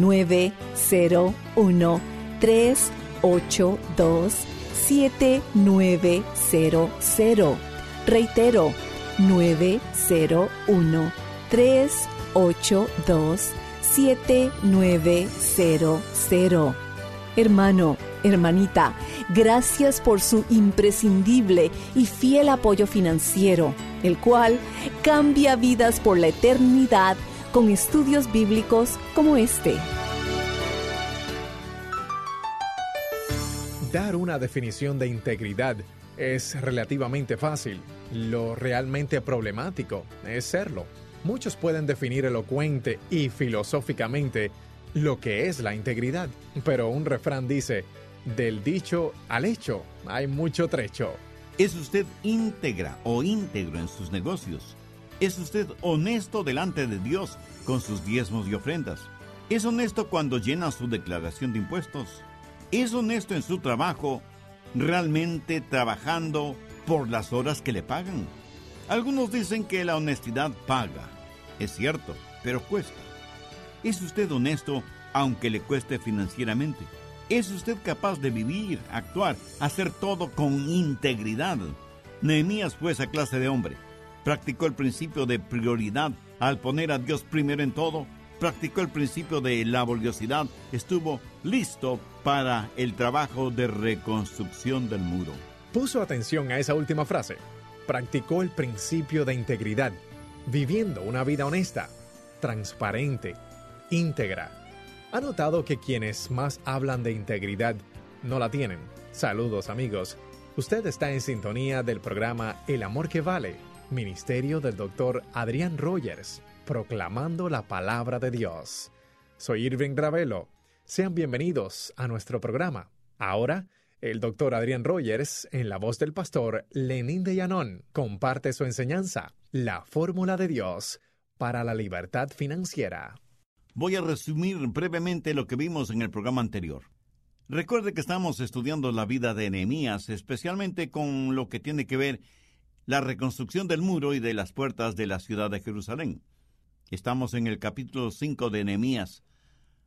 901 382 7900. Reitero, 901 382 7900. Hermano, hermanita, gracias por su imprescindible y fiel apoyo financiero, el cual cambia vidas por la eternidad con estudios bíblicos como este. Dar una definición de integridad es relativamente fácil. Lo realmente problemático es serlo. Muchos pueden definir elocuente y filosóficamente lo que es la integridad, pero un refrán dice, del dicho al hecho hay mucho trecho. ¿Es usted íntegra o íntegro en sus negocios? ¿Es usted honesto delante de Dios con sus diezmos y ofrendas? ¿Es honesto cuando llena su declaración de impuestos? ¿Es honesto en su trabajo, realmente trabajando por las horas que le pagan? Algunos dicen que la honestidad paga. Es cierto, pero cuesta. ¿Es usted honesto aunque le cueste financieramente? ¿Es usted capaz de vivir, actuar, hacer todo con integridad? Nehemías fue esa clase de hombre. Practicó el principio de prioridad al poner a Dios primero en todo. Practicó el principio de laboriosidad. Estuvo listo para el trabajo de reconstrucción del muro. Puso atención a esa última frase. Practicó el principio de integridad, viviendo una vida honesta, transparente, íntegra. ¿Ha notado que quienes más hablan de integridad no la tienen? Saludos amigos. Usted está en sintonía del programa El Amor que Vale, Ministerio del Dr. Adrián Rogers, proclamando la palabra de Dios. Soy Irving Ravelo. Sean bienvenidos a nuestro programa. Ahora, el Dr. Adrián Rogers, en la voz del pastor Lenín de Llanón, comparte su enseñanza, la fórmula de Dios para la libertad financiera. Voy a resumir brevemente lo que vimos en el programa anterior. Recuerde que estamos estudiando la vida de Nehemías, especialmente con lo que tiene que ver la reconstrucción del muro y de las puertas de la ciudad de Jerusalén. Estamos en el capítulo 5 de Nehemías.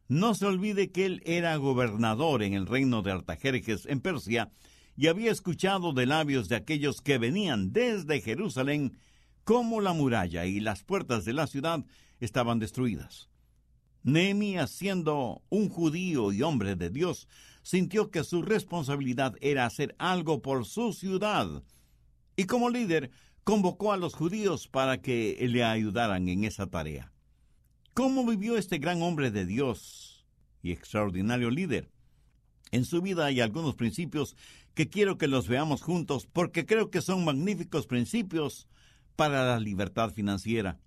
No se olvide que él era gobernador en el reino de Artajerjes en Persia y había escuchado de labios de aquellos que venían desde Jerusalén cómo la muralla y las puertas de la ciudad estaban destruidas. Nehemías, siendo un judío y hombre de Dios, sintió que su responsabilidad era hacer algo por su ciudad, y como líder convocó a los judíos para que le ayudaran en esa tarea. ¿Cómo vivió este gran hombre de Dios y extraordinario líder? En su vida hay algunos principios que quiero que los veamos juntos porque creo que son magníficos principios para la libertad financiera.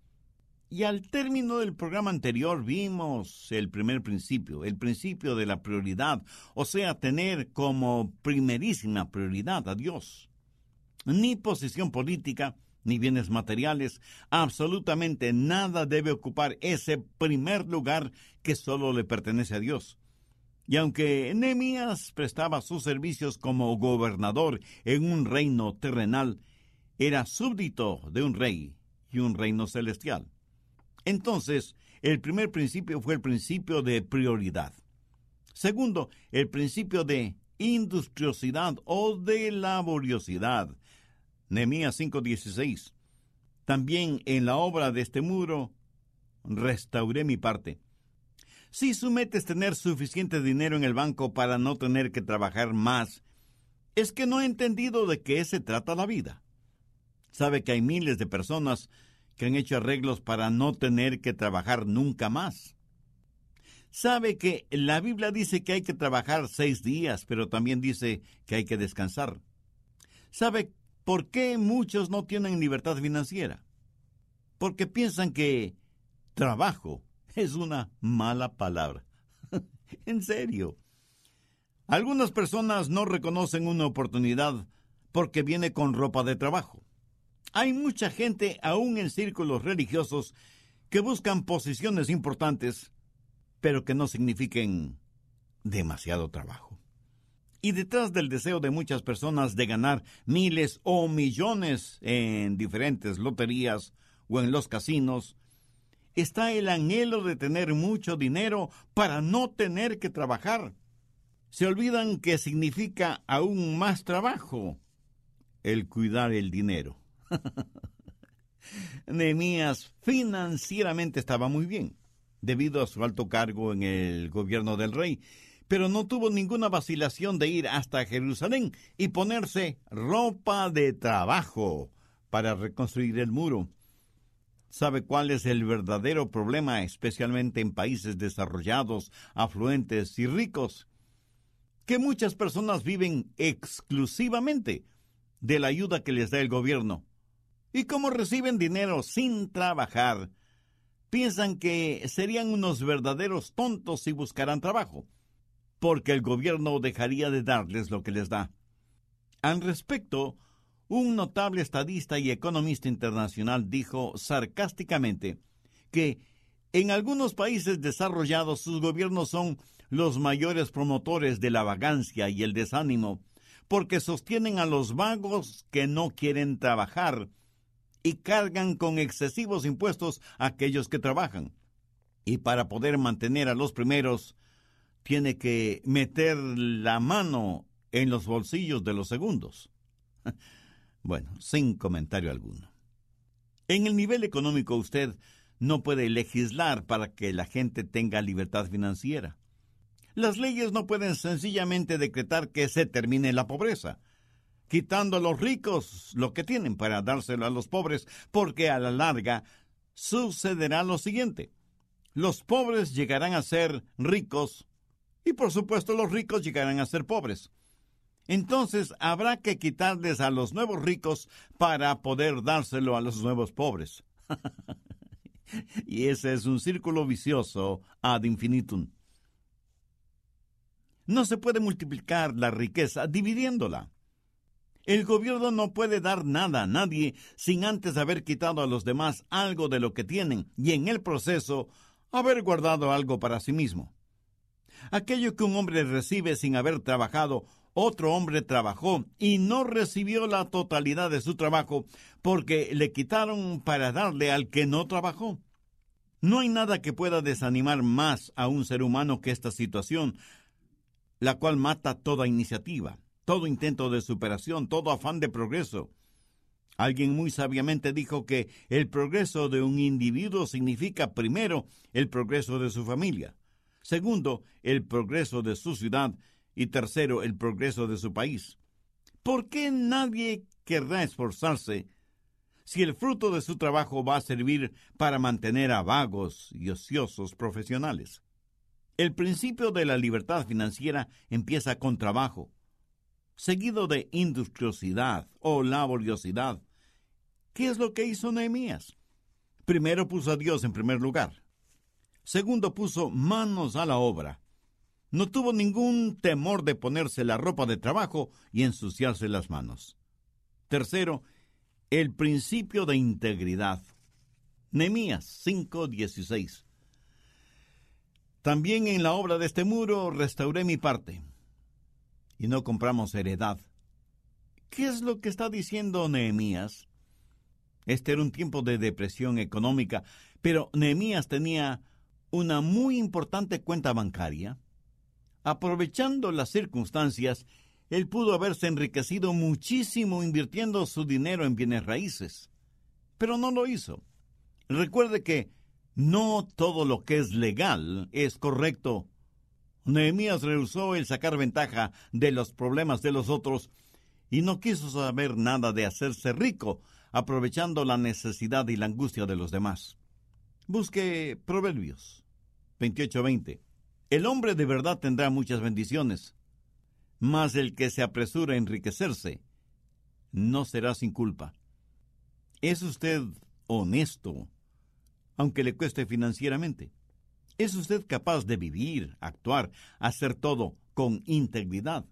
Y al término del programa anterior vimos el primer principio, el principio de la prioridad, o sea, tener como primerísima prioridad a Dios. Ni posición política, ni bienes materiales, absolutamente nada debe ocupar ese primer lugar que solo le pertenece a Dios. Y aunque Nehemías prestaba sus servicios como gobernador en un reino terrenal, era súbdito de un rey y un reino celestial. Entonces, el primer principio fue el principio de prioridad. Segundo, el principio de industriosidad o de laboriosidad. Nehemías 5:16. También en la obra de este muro restauré mi parte. Si su tener suficiente dinero en el banco para no tener que trabajar más, es que no ha entendido de qué se trata la vida. Sabe que hay miles de personas que han hecho arreglos para no tener que trabajar nunca más. Sabe que la Biblia dice que hay que trabajar seis días, pero también dice que hay que descansar. Sabe por qué muchos no tienen libertad financiera. Porque piensan que trabajo es una mala palabra. en serio. Algunas personas no reconocen una oportunidad porque viene con ropa de trabajo. Hay mucha gente, aún en círculos religiosos, que buscan posiciones importantes, pero que no signifiquen demasiado trabajo. Y detrás del deseo de muchas personas de ganar miles o millones en diferentes loterías o en los casinos, está el anhelo de tener mucho dinero para no tener que trabajar. Se olvidan que significa aún más trabajo el cuidar el dinero. Nehemías financieramente estaba muy bien, debido a su alto cargo en el gobierno del rey, pero no tuvo ninguna vacilación de ir hasta Jerusalén y ponerse ropa de trabajo para reconstruir el muro. ¿Sabe cuál es el verdadero problema, especialmente en países desarrollados, afluentes y ricos? Que muchas personas viven exclusivamente de la ayuda que les da el gobierno y como reciben dinero sin trabajar, piensan que serían unos verdaderos tontos si buscaran trabajo, porque el gobierno dejaría de darles lo que les da. Al respecto, un notable estadista y economista internacional dijo sarcásticamente que en algunos países desarrollados sus gobiernos son los mayores promotores de la vagancia y el desánimo, porque sostienen a los vagos que no quieren trabajar y cargan con excesivos impuestos a aquellos que trabajan. Y para poder mantener a los primeros, tiene que meter la mano en los bolsillos de los segundos. bueno, sin comentario alguno. En el nivel económico usted no puede legislar para que la gente tenga libertad financiera. Las leyes no pueden sencillamente decretar que se termine la pobreza quitando a los ricos lo que tienen para dárselo a los pobres, porque a la larga sucederá lo siguiente. Los pobres llegarán a ser ricos y por supuesto los ricos llegarán a ser pobres. Entonces habrá que quitarles a los nuevos ricos para poder dárselo a los nuevos pobres. y ese es un círculo vicioso ad infinitum. No se puede multiplicar la riqueza dividiéndola. El gobierno no puede dar nada a nadie sin antes haber quitado a los demás algo de lo que tienen y en el proceso haber guardado algo para sí mismo. Aquello que un hombre recibe sin haber trabajado, otro hombre trabajó y no recibió la totalidad de su trabajo porque le quitaron para darle al que no trabajó. No hay nada que pueda desanimar más a un ser humano que esta situación, la cual mata toda iniciativa todo intento de superación, todo afán de progreso. Alguien muy sabiamente dijo que el progreso de un individuo significa primero el progreso de su familia, segundo el progreso de su ciudad y tercero el progreso de su país. ¿Por qué nadie querrá esforzarse si el fruto de su trabajo va a servir para mantener a vagos y ociosos profesionales? El principio de la libertad financiera empieza con trabajo, seguido de industriosidad o laboriosidad. ¿Qué es lo que hizo Nehemías? Primero puso a Dios en primer lugar. Segundo puso manos a la obra. No tuvo ningún temor de ponerse la ropa de trabajo y ensuciarse las manos. Tercero, el principio de integridad. Nehemías 5:16. También en la obra de este muro restauré mi parte y no compramos heredad. ¿Qué es lo que está diciendo Nehemías? Este era un tiempo de depresión económica, pero Nehemías tenía una muy importante cuenta bancaria. Aprovechando las circunstancias, él pudo haberse enriquecido muchísimo invirtiendo su dinero en bienes raíces. Pero no lo hizo. Recuerde que no todo lo que es legal es correcto. Nehemías rehusó el sacar ventaja de los problemas de los otros y no quiso saber nada de hacerse rico, aprovechando la necesidad y la angustia de los demás. Busque Proverbios 28:20. El hombre de verdad tendrá muchas bendiciones, mas el que se apresura a enriquecerse no será sin culpa. ¿Es usted honesto, aunque le cueste financieramente? ¿Es usted capaz de vivir, actuar, hacer todo con integridad?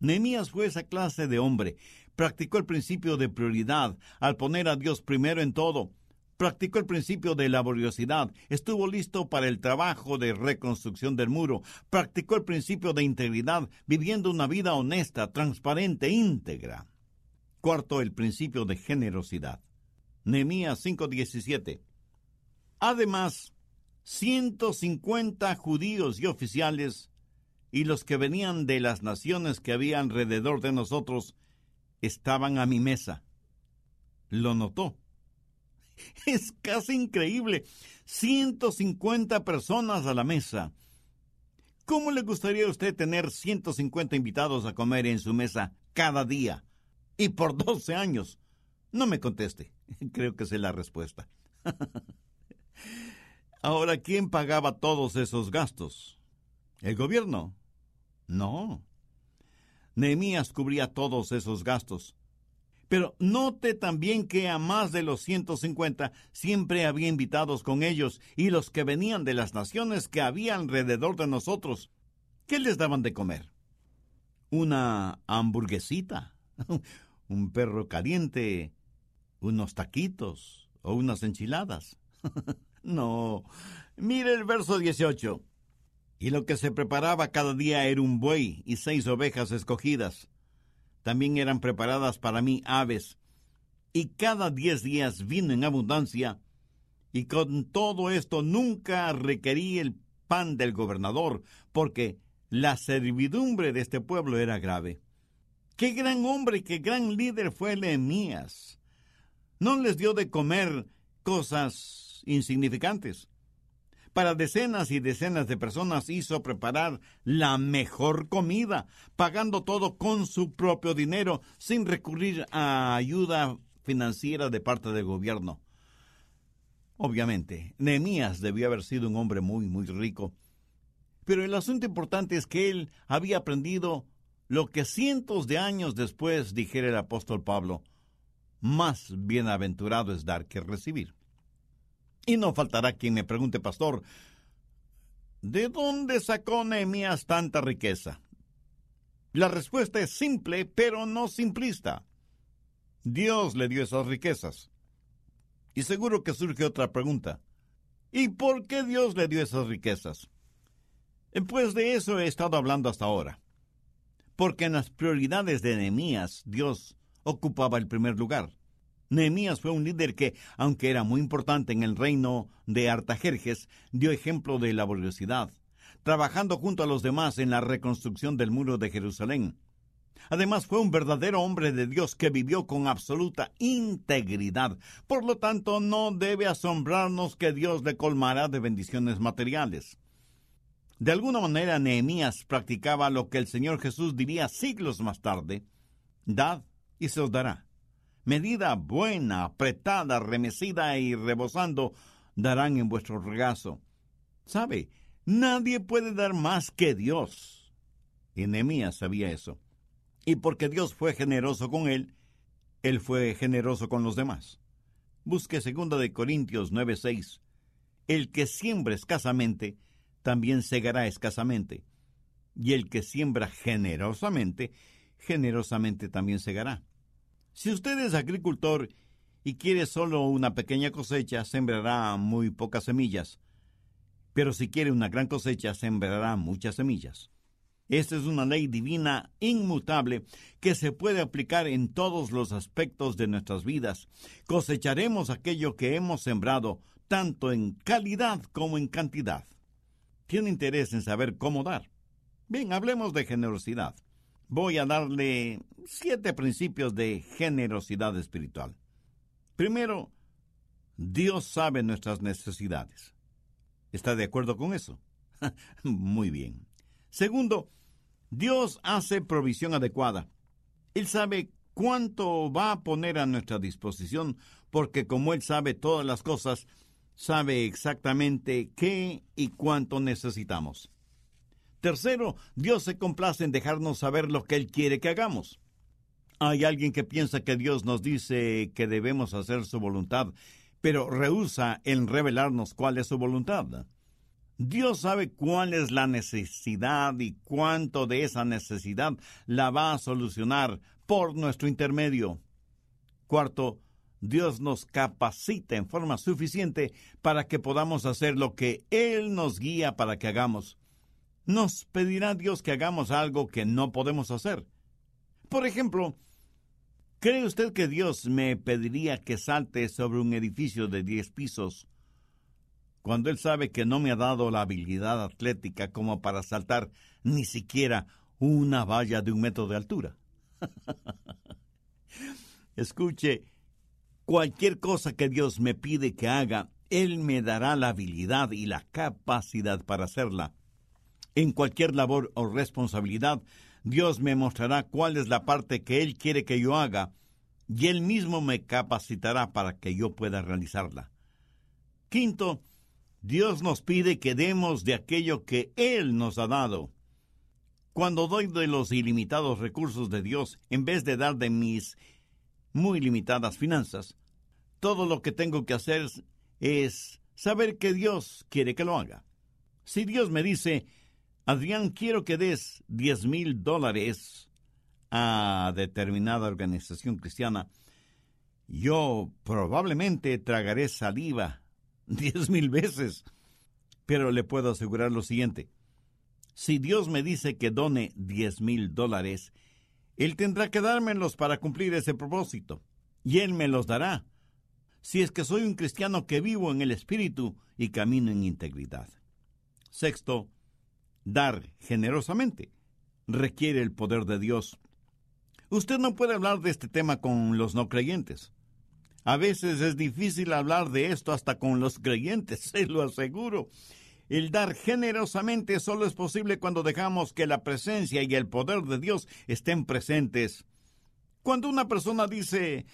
Nehemías fue esa clase de hombre. Practicó el principio de prioridad al poner a Dios primero en todo. Practicó el principio de laboriosidad. Estuvo listo para el trabajo de reconstrucción del muro. Practicó el principio de integridad, viviendo una vida honesta, transparente, íntegra. Cuarto, el principio de generosidad. Nehemías 5:17. Además, 150 judíos y oficiales y los que venían de las naciones que había alrededor de nosotros estaban a mi mesa. Lo notó. Es casi increíble. 150 personas a la mesa. ¿Cómo le gustaría a usted tener 150 invitados a comer en su mesa cada día? Y por 12 años. No me conteste. Creo que sé la respuesta. Ahora, ¿quién pagaba todos esos gastos? ¿El gobierno? No. Nehemías cubría todos esos gastos. Pero note también que a más de los 150 siempre había invitados con ellos y los que venían de las naciones que había alrededor de nosotros. ¿Qué les daban de comer? Una hamburguesita, un perro caliente, unos taquitos o unas enchiladas. no. Mire el verso 18 y lo que se preparaba cada día era un buey y seis ovejas escogidas. También eran preparadas para mí aves, y cada diez días vino en abundancia, y con todo esto nunca requerí el pan del gobernador, porque la servidumbre de este pueblo era grave. Qué gran hombre qué gran líder fue Nehemías. No les dio de comer cosas insignificantes para decenas y decenas de personas hizo preparar la mejor comida, pagando todo con su propio dinero, sin recurrir a ayuda financiera de parte del gobierno. Obviamente, Nehemías debió haber sido un hombre muy, muy rico. Pero el asunto importante es que él había aprendido lo que cientos de años después dijera el apóstol Pablo, más bienaventurado es dar que recibir. Y no faltará quien me pregunte, pastor, ¿de dónde sacó Nehemías tanta riqueza? La respuesta es simple, pero no simplista. Dios le dio esas riquezas. Y seguro que surge otra pregunta. ¿Y por qué Dios le dio esas riquezas? Pues de eso he estado hablando hasta ahora. Porque en las prioridades de Nehemías, Dios ocupaba el primer lugar. Nehemías fue un líder que, aunque era muy importante en el reino de Artajerjes, dio ejemplo de laboriosidad, trabajando junto a los demás en la reconstrucción del muro de Jerusalén. Además, fue un verdadero hombre de Dios que vivió con absoluta integridad. Por lo tanto, no debe asombrarnos que Dios le colmará de bendiciones materiales. De alguna manera, Nehemías practicaba lo que el Señor Jesús diría siglos más tarde: Dad y se os dará medida buena, apretada, remecida y rebosando, darán en vuestro regazo. ¿Sabe? Nadie puede dar más que Dios. Y sabía eso. Y porque Dios fue generoso con él, él fue generoso con los demás. Busque 2 de Corintios 9:6. El que siembra escasamente, también segará escasamente. Y el que siembra generosamente, generosamente también segará. Si usted es agricultor y quiere solo una pequeña cosecha, sembrará muy pocas semillas. Pero si quiere una gran cosecha, sembrará muchas semillas. Esta es una ley divina inmutable que se puede aplicar en todos los aspectos de nuestras vidas. Cosecharemos aquello que hemos sembrado, tanto en calidad como en cantidad. ¿Tiene interés en saber cómo dar? Bien, hablemos de generosidad. Voy a darle siete principios de generosidad espiritual. Primero, Dios sabe nuestras necesidades. ¿Está de acuerdo con eso? Muy bien. Segundo, Dios hace provisión adecuada. Él sabe cuánto va a poner a nuestra disposición, porque como Él sabe todas las cosas, sabe exactamente qué y cuánto necesitamos. Tercero, Dios se complace en dejarnos saber lo que Él quiere que hagamos. Hay alguien que piensa que Dios nos dice que debemos hacer su voluntad, pero rehúsa en revelarnos cuál es su voluntad. Dios sabe cuál es la necesidad y cuánto de esa necesidad la va a solucionar por nuestro intermedio. Cuarto, Dios nos capacita en forma suficiente para que podamos hacer lo que Él nos guía para que hagamos. Nos pedirá Dios que hagamos algo que no podemos hacer. Por ejemplo, ¿cree usted que Dios me pediría que salte sobre un edificio de diez pisos cuando él sabe que no me ha dado la habilidad atlética como para saltar ni siquiera una valla de un metro de altura. Escuche, cualquier cosa que Dios me pide que haga, Él me dará la habilidad y la capacidad para hacerla. En cualquier labor o responsabilidad, Dios me mostrará cuál es la parte que Él quiere que yo haga, y Él mismo me capacitará para que yo pueda realizarla. Quinto, Dios nos pide que demos de aquello que Él nos ha dado. Cuando doy de los ilimitados recursos de Dios, en vez de dar de mis muy limitadas finanzas, todo lo que tengo que hacer es saber que Dios quiere que lo haga. Si Dios me dice, Adrián, quiero que des diez mil dólares a determinada organización cristiana, yo probablemente tragaré saliva diez mil veces. Pero le puedo asegurar lo siguiente. Si Dios me dice que done diez mil dólares, Él tendrá que dármelos para cumplir ese propósito. Y Él me los dará. Si es que soy un cristiano que vivo en el Espíritu y camino en integridad. Sexto, dar generosamente requiere el poder de Dios. Usted no puede hablar de este tema con los no creyentes. A veces es difícil hablar de esto hasta con los creyentes, se lo aseguro. El dar generosamente solo es posible cuando dejamos que la presencia y el poder de Dios estén presentes. Cuando una persona dice,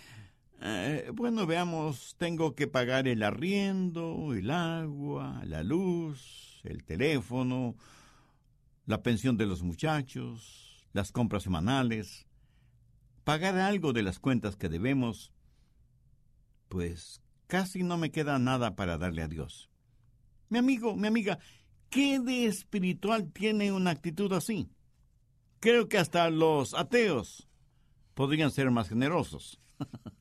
eh, bueno, veamos, tengo que pagar el arriendo, el agua, la luz, el teléfono, la pensión de los muchachos, las compras semanales, pagar algo de las cuentas que debemos, pues casi no me queda nada para darle a Dios. Mi amigo, mi amiga, ¿qué de espiritual tiene una actitud así? Creo que hasta los ateos podrían ser más generosos.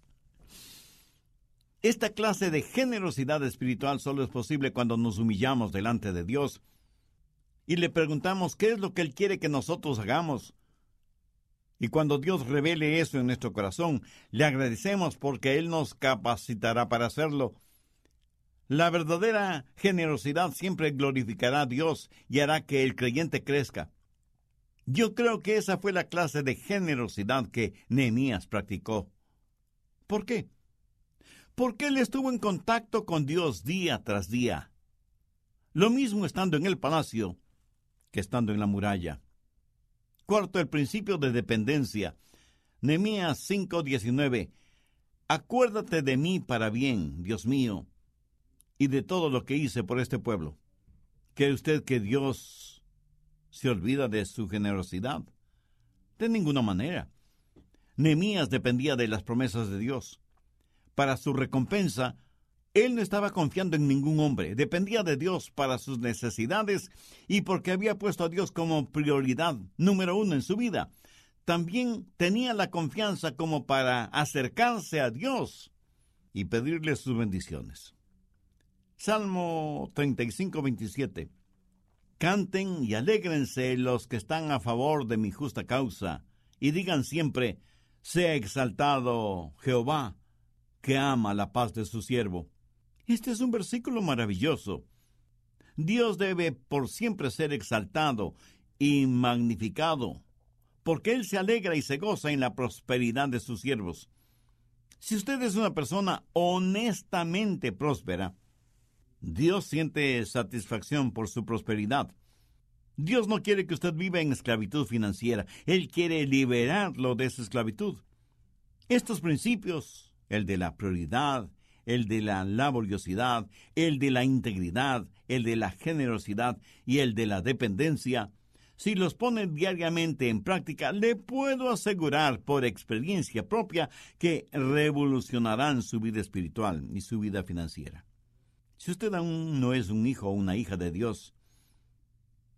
Esta clase de generosidad espiritual solo es posible cuando nos humillamos delante de Dios y le preguntamos qué es lo que Él quiere que nosotros hagamos y cuando Dios revele eso en nuestro corazón, le agradecemos porque Él nos capacitará para hacerlo. La verdadera generosidad siempre glorificará a Dios y hará que el creyente crezca. Yo creo que esa fue la clase de generosidad que Nehemías practicó. ¿Por qué? Porque él estuvo en contacto con Dios día tras día. Lo mismo estando en el palacio que estando en la muralla. Cuarto, el principio de dependencia. Nehemías 5:19. Acuérdate de mí para bien, Dios mío, y de todo lo que hice por este pueblo. ¿Cree usted que Dios se olvida de su generosidad? De ninguna manera. Nehemías dependía de las promesas de Dios. Para su recompensa, él no estaba confiando en ningún hombre, dependía de Dios para sus necesidades y porque había puesto a Dios como prioridad número uno en su vida. también tenía la confianza como para acercarse a Dios y pedirle sus bendiciones. Salmo 35, 27. Canten y alégrense los que están a favor de mi justa causa, y digan siempre, sea exaltado Jehová, que ama la paz de su siervo. Este es un versículo maravilloso. Dios debe por siempre ser exaltado y magnificado, porque Él se alegra y se goza en la prosperidad de sus siervos. Si usted es una persona honestamente próspera, Dios siente satisfacción por su prosperidad. Dios no quiere que usted viva en esclavitud financiera. Él quiere liberarlo de esa esclavitud. Estos principios, el de la prioridad, el de la laboriosidad, el de la integridad, el de la generosidad y el de la dependencia, si los pone diariamente en práctica, le puedo asegurar por experiencia propia que revolucionarán su vida espiritual y su vida financiera. Si usted aún no es un hijo o una hija de Dios,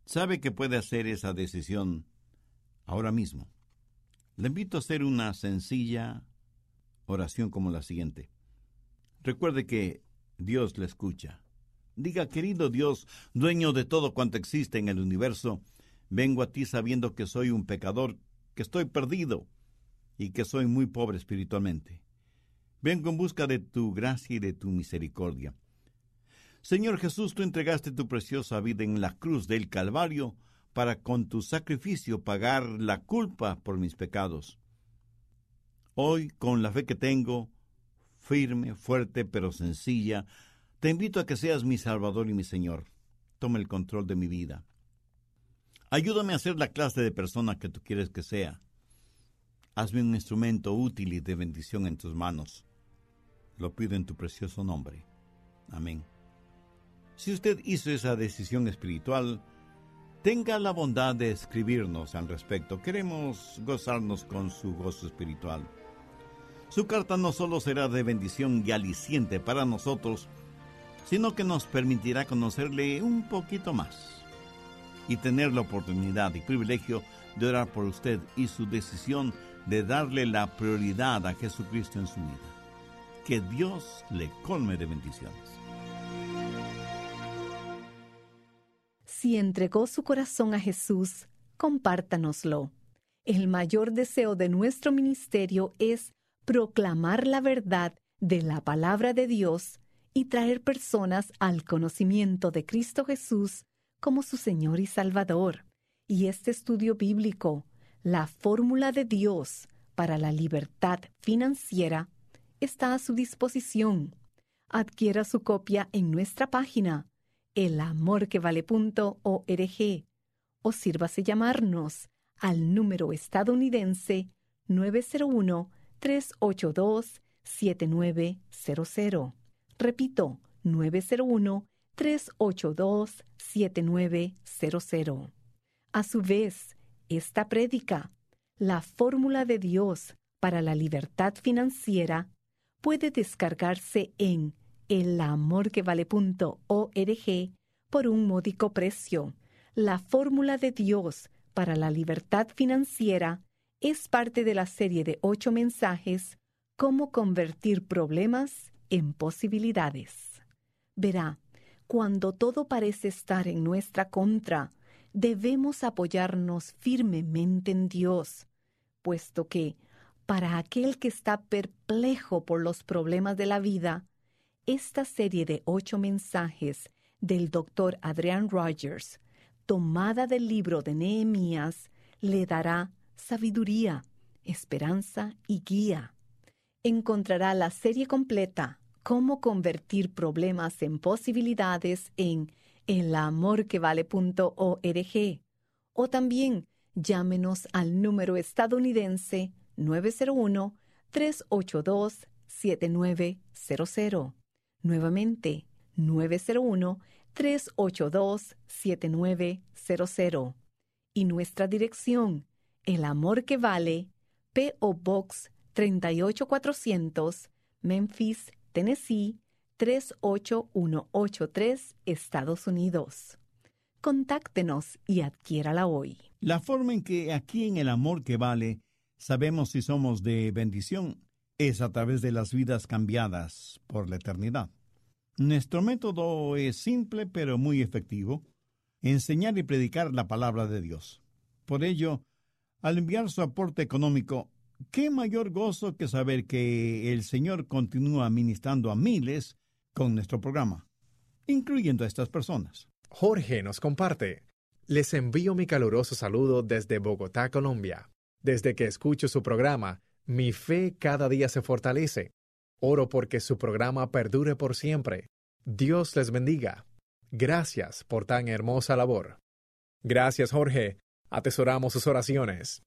sabe que puede hacer esa decisión ahora mismo. Le invito a hacer una sencilla oración como la siguiente. Recuerde que Dios le escucha. Diga, querido Dios, dueño de todo cuanto existe en el universo, vengo a ti sabiendo que soy un pecador, que estoy perdido y que soy muy pobre espiritualmente. Vengo en busca de tu gracia y de tu misericordia. Señor Jesús, tú entregaste tu preciosa vida en la cruz del Calvario para con tu sacrificio pagar la culpa por mis pecados. Hoy, con la fe que tengo, firme, fuerte, pero sencilla, te invito a que seas mi Salvador y mi Señor. Toma el control de mi vida. Ayúdame a ser la clase de persona que tú quieres que sea. Hazme un instrumento útil y de bendición en tus manos. Lo pido en tu precioso nombre. Amén. Si usted hizo esa decisión espiritual, tenga la bondad de escribirnos al respecto. Queremos gozarnos con su gozo espiritual. Su carta no solo será de bendición y aliciente para nosotros, sino que nos permitirá conocerle un poquito más y tener la oportunidad y privilegio de orar por usted y su decisión de darle la prioridad a Jesucristo en su vida. Que Dios le colme de bendiciones. Si entregó su corazón a Jesús, compártanoslo. El mayor deseo de nuestro ministerio es proclamar la verdad de la palabra de Dios y traer personas al conocimiento de Cristo Jesús como su Señor y Salvador. Y este estudio bíblico, la fórmula de Dios para la libertad financiera, está a su disposición. Adquiera su copia en nuestra página elamorquevale.org o sírvase llamarnos al número estadounidense 901-382-7900. Repito, 901-382-7900. A su vez, esta prédica, la fórmula de Dios para la libertad financiera, puede descargarse en elamorquevale.org por un módico precio. La fórmula de Dios para la libertad financiera es parte de la serie de ocho mensajes Cómo convertir problemas en posibilidades. Verá, cuando todo parece estar en nuestra contra, debemos apoyarnos firmemente en Dios, puesto que, para aquel que está perplejo por los problemas de la vida, esta serie de ocho mensajes del doctor Adrian Rogers, tomada del libro de Nehemías, le dará sabiduría, esperanza y guía. Encontrará la serie completa Cómo convertir problemas en posibilidades en elamorquevale.org o también llámenos al número estadounidense 901 382 7900. Nuevamente, 901-382-7900. Y nuestra dirección, El Amor que Vale, P.O. Box 38400, Memphis, Tennessee 38183, Estados Unidos. Contáctenos y adquiérala hoy. La forma en que aquí en el amor que vale sabemos si somos de bendición es a través de las vidas cambiadas por la eternidad. Nuestro método es simple pero muy efectivo, enseñar y predicar la palabra de Dios. Por ello, al enviar su aporte económico, qué mayor gozo que saber que el Señor continúa ministrando a miles con nuestro programa, incluyendo a estas personas. Jorge nos comparte. Les envío mi caluroso saludo desde Bogotá, Colombia. Desde que escucho su programa, mi fe cada día se fortalece. Oro porque su programa perdure por siempre. Dios les bendiga. Gracias por tan hermosa labor. Gracias, Jorge. Atesoramos sus oraciones.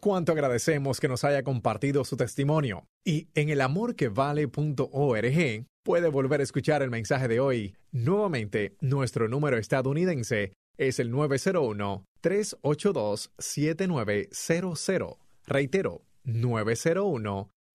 Cuánto agradecemos que nos haya compartido su testimonio. Y en elamorquevale.org puede volver a escuchar el mensaje de hoy. Nuevamente, nuestro número estadounidense es el 901-382-7900. Reitero,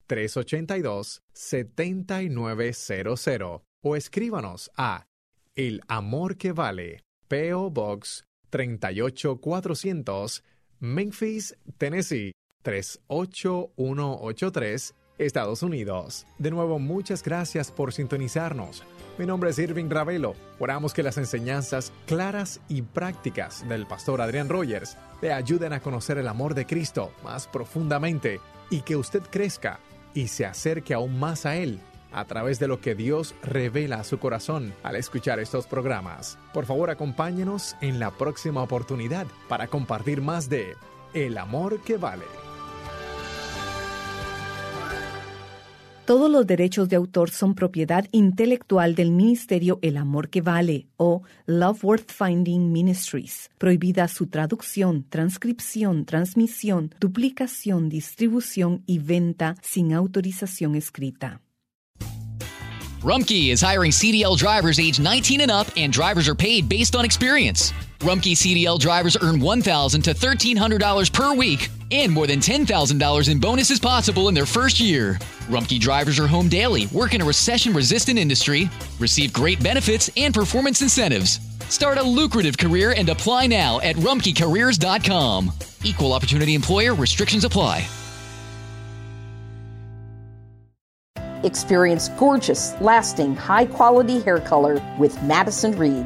901-382-7900. O escríbanos a El Amor que Vale, PO Box 38400 Memphis, Tennessee 38183, Estados Unidos. De nuevo, muchas gracias por sintonizarnos. Mi nombre es Irving Ravelo. Oramos que las enseñanzas claras y prácticas del pastor Adrián Rogers le ayuden a conocer el amor de Cristo más profundamente y que usted crezca y se acerque aún más a Él a través de lo que Dios revela a su corazón al escuchar estos programas. Por favor, acompáñenos en la próxima oportunidad para compartir más de El amor que vale. Todos los derechos de autor son propiedad intelectual del Ministerio El Amor que Vale o Love Worth Finding Ministries. Prohibida su traducción, transcripción, transmisión, duplicación, distribución y venta sin autorización escrita. Rumkey is hiring CDL drivers age 19 and up, and drivers are paid based on experience. Rumkey CDL drivers earn $1,000 to $1,300 per week, and more than $10,000 in bonuses possible in their first year. Rumkey drivers are home daily, work in a recession resistant industry, receive great benefits and performance incentives. Start a lucrative career and apply now at rumkeycareers.com. Equal opportunity employer restrictions apply. Experience gorgeous, lasting, high quality hair color with Madison Reed.